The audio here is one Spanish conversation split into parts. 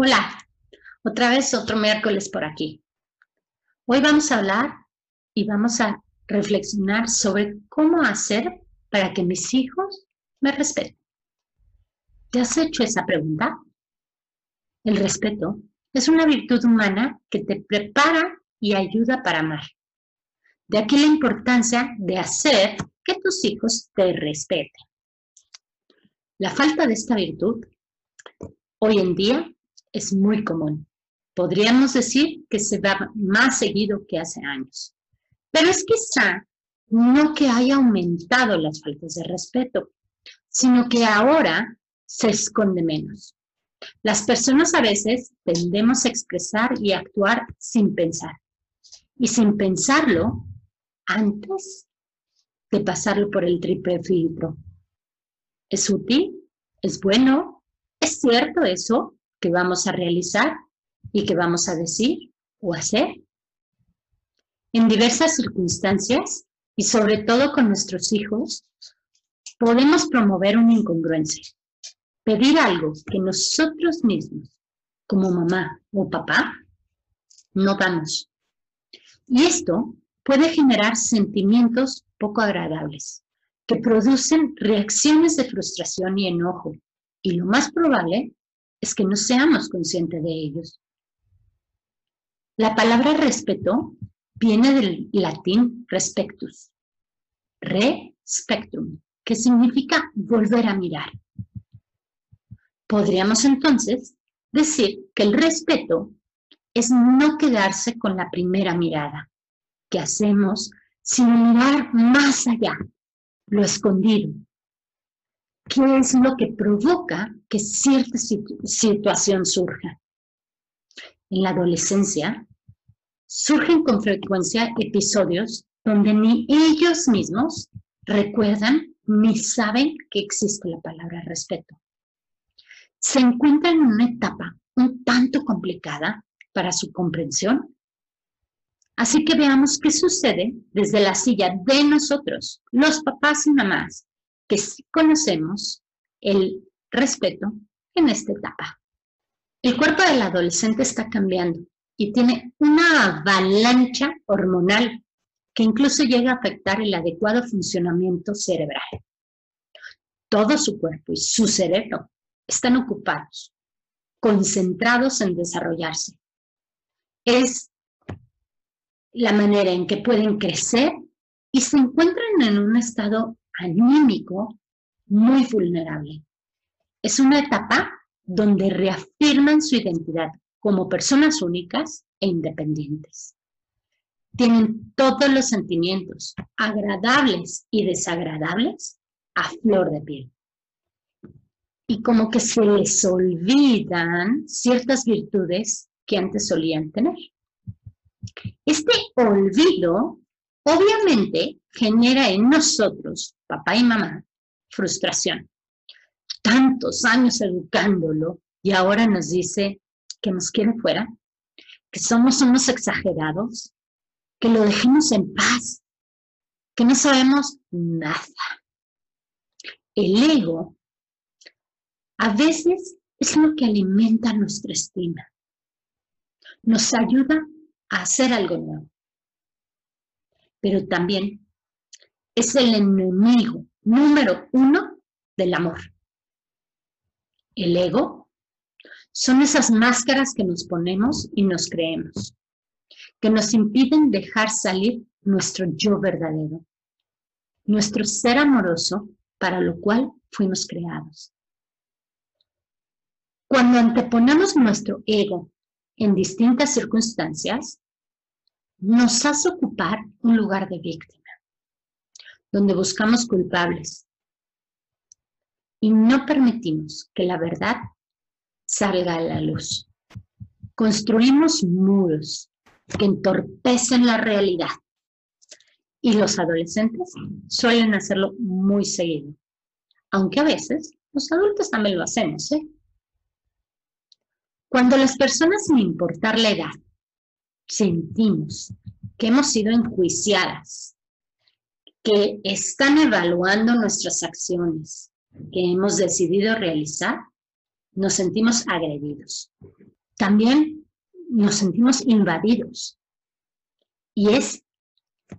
Hola, otra vez otro miércoles por aquí. Hoy vamos a hablar y vamos a reflexionar sobre cómo hacer para que mis hijos me respeten. ¿Te has hecho esa pregunta? El respeto es una virtud humana que te prepara y ayuda para amar. De aquí la importancia de hacer que tus hijos te respeten. La falta de esta virtud hoy en día es muy común. Podríamos decir que se da más seguido que hace años. Pero es quizá no que haya aumentado las faltas de respeto, sino que ahora se esconde menos. Las personas a veces tendemos a expresar y actuar sin pensar. Y sin pensarlo antes de pasarlo por el triple filtro. ¿Es útil? ¿Es bueno? ¿Es cierto eso? Que vamos a realizar y que vamos a decir o hacer. En diversas circunstancias y sobre todo con nuestros hijos, podemos promover una incongruencia, pedir algo que nosotros mismos, como mamá o papá, no damos. Y esto puede generar sentimientos poco agradables, que producen reacciones de frustración y enojo, y lo más probable es que no seamos conscientes de ellos. La palabra respeto viene del latín respectus, re spectrum, que significa volver a mirar. Podríamos entonces decir que el respeto es no quedarse con la primera mirada que hacemos, sino mirar más allá, lo escondido, qué es lo que provoca que cierta situación surja. En la adolescencia surgen con frecuencia episodios donde ni ellos mismos recuerdan ni saben que existe la palabra respeto. Se encuentran en una etapa un tanto complicada para su comprensión. Así que veamos qué sucede desde la silla de nosotros, los papás y mamás, que sí conocemos el respeto en esta etapa. El cuerpo del adolescente está cambiando y tiene una avalancha hormonal que incluso llega a afectar el adecuado funcionamiento cerebral. Todo su cuerpo y su cerebro están ocupados, concentrados en desarrollarse. Es la manera en que pueden crecer y se encuentran en un estado anímico muy vulnerable. Es una etapa donde reafirman su identidad como personas únicas e independientes. Tienen todos los sentimientos, agradables y desagradables, a flor de piel. Y como que se les olvidan ciertas virtudes que antes solían tener. Este olvido obviamente genera en nosotros, papá y mamá, frustración. Tantos años educándolo y ahora nos dice que nos quiere fuera, que somos unos exagerados, que lo dejemos en paz, que no sabemos nada. El ego a veces es lo que alimenta nuestra estima. Nos ayuda a hacer algo nuevo pero también es el enemigo número uno del amor. El ego son esas máscaras que nos ponemos y nos creemos, que nos impiden dejar salir nuestro yo verdadero, nuestro ser amoroso para lo cual fuimos creados. Cuando anteponemos nuestro ego en distintas circunstancias, nos hace ocupar un lugar de víctima, donde buscamos culpables y no permitimos que la verdad salga a la luz. Construimos muros que entorpecen la realidad y los adolescentes suelen hacerlo muy seguido, aunque a veces los adultos también lo hacemos. ¿eh? Cuando las personas, sin importar la edad, sentimos que hemos sido enjuiciadas, que están evaluando nuestras acciones que hemos decidido realizar, nos sentimos agredidos. También nos sentimos invadidos. Y es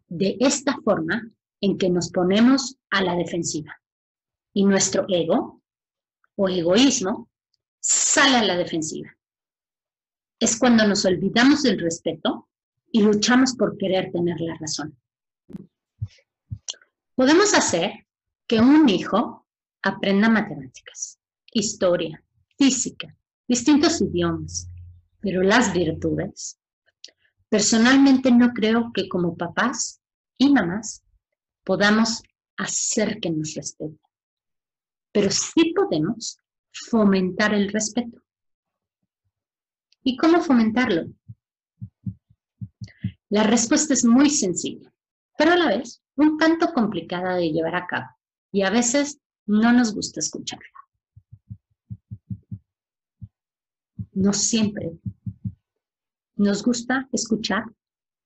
de esta forma en que nos ponemos a la defensiva. Y nuestro ego o egoísmo sale a la defensiva. Es cuando nos olvidamos del respeto y luchamos por querer tener la razón. Podemos hacer que un hijo aprenda matemáticas, historia, física, distintos idiomas, pero las virtudes. Personalmente no creo que como papás y mamás podamos hacer que nos respeten, pero sí podemos fomentar el respeto. ¿Y cómo fomentarlo? La respuesta es muy sencilla, pero a la vez un tanto complicada de llevar a cabo y a veces no nos gusta escucharla. No siempre nos gusta escuchar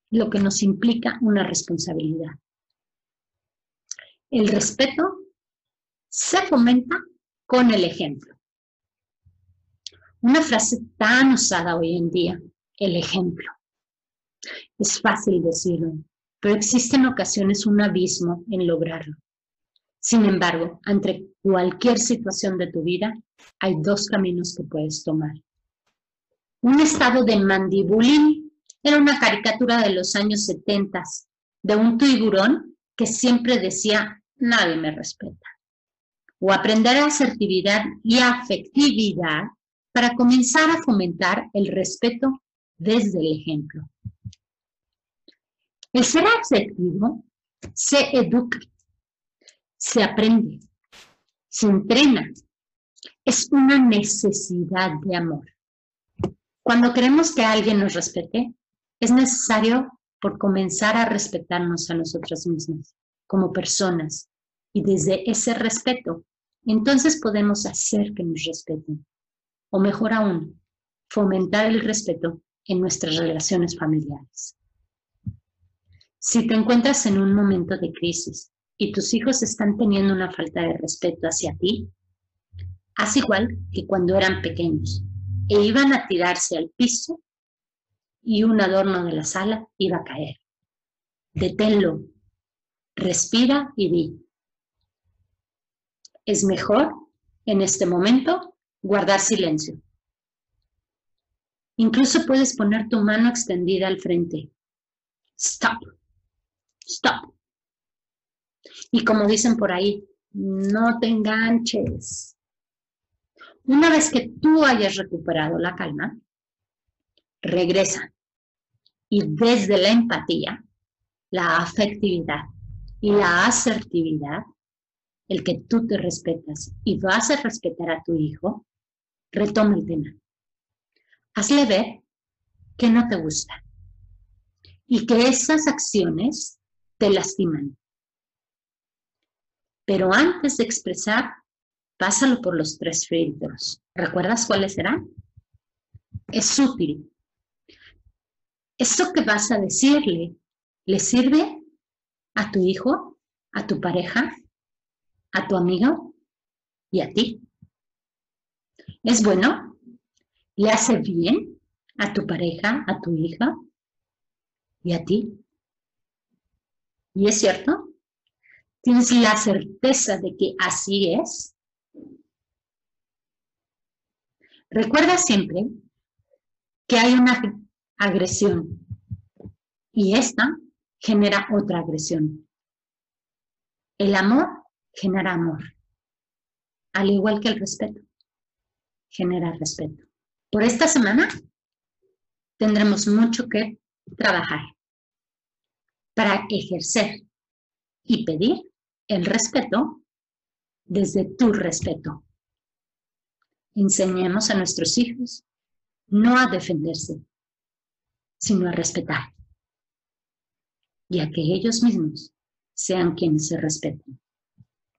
lo que nos implica una responsabilidad. El respeto se fomenta con el ejemplo. Una frase tan usada hoy en día, el ejemplo. Es fácil decirlo, pero existe en ocasiones un abismo en lograrlo. Sin embargo, ante cualquier situación de tu vida, hay dos caminos que puedes tomar. Un estado de mandibulín era una caricatura de los años 70 de un tiburón que siempre decía, nadie me respeta. O aprender asertividad y afectividad para comenzar a fomentar el respeto desde el ejemplo. El ser afectivo se educa, se aprende, se entrena. Es una necesidad de amor. Cuando queremos que alguien nos respete, es necesario por comenzar a respetarnos a nosotras mismas como personas y desde ese respeto, entonces podemos hacer que nos respeten. O mejor aún, fomentar el respeto en nuestras relaciones familiares. Si te encuentras en un momento de crisis y tus hijos están teniendo una falta de respeto hacia ti, haz igual que cuando eran pequeños e iban a tirarse al piso y un adorno de la sala iba a caer. Deténlo, respira y di. Es mejor en este momento guardar silencio. Incluso puedes poner tu mano extendida al frente. Stop. Stop. Y como dicen por ahí, no te enganches. Una vez que tú hayas recuperado la calma, regresa. Y desde la empatía, la afectividad y la asertividad, el que tú te respetas y vas a respetar a tu hijo, retoma el tema. Hazle ver que no te gusta y que esas acciones te lastiman. Pero antes de expresar, pásalo por los tres filtros. ¿Recuerdas cuáles serán? Es útil. ¿Eso que vas a decirle le sirve a tu hijo, a tu pareja, a tu amigo y a ti? ¿Es bueno? ¿Le hace bien a tu pareja, a tu hija y a ti? ¿Y es cierto? ¿Tienes la certeza de que así es? Recuerda siempre que hay una agresión y esta genera otra agresión. El amor genera amor, al igual que el respeto genera respeto. Por esta semana tendremos mucho que trabajar para ejercer y pedir el respeto desde tu respeto. Enseñemos a nuestros hijos no a defenderse, sino a respetar y a que ellos mismos sean quienes se respeten.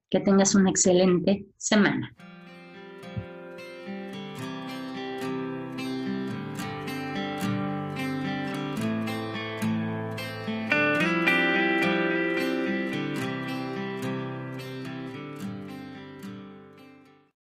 Que tengas una excelente semana.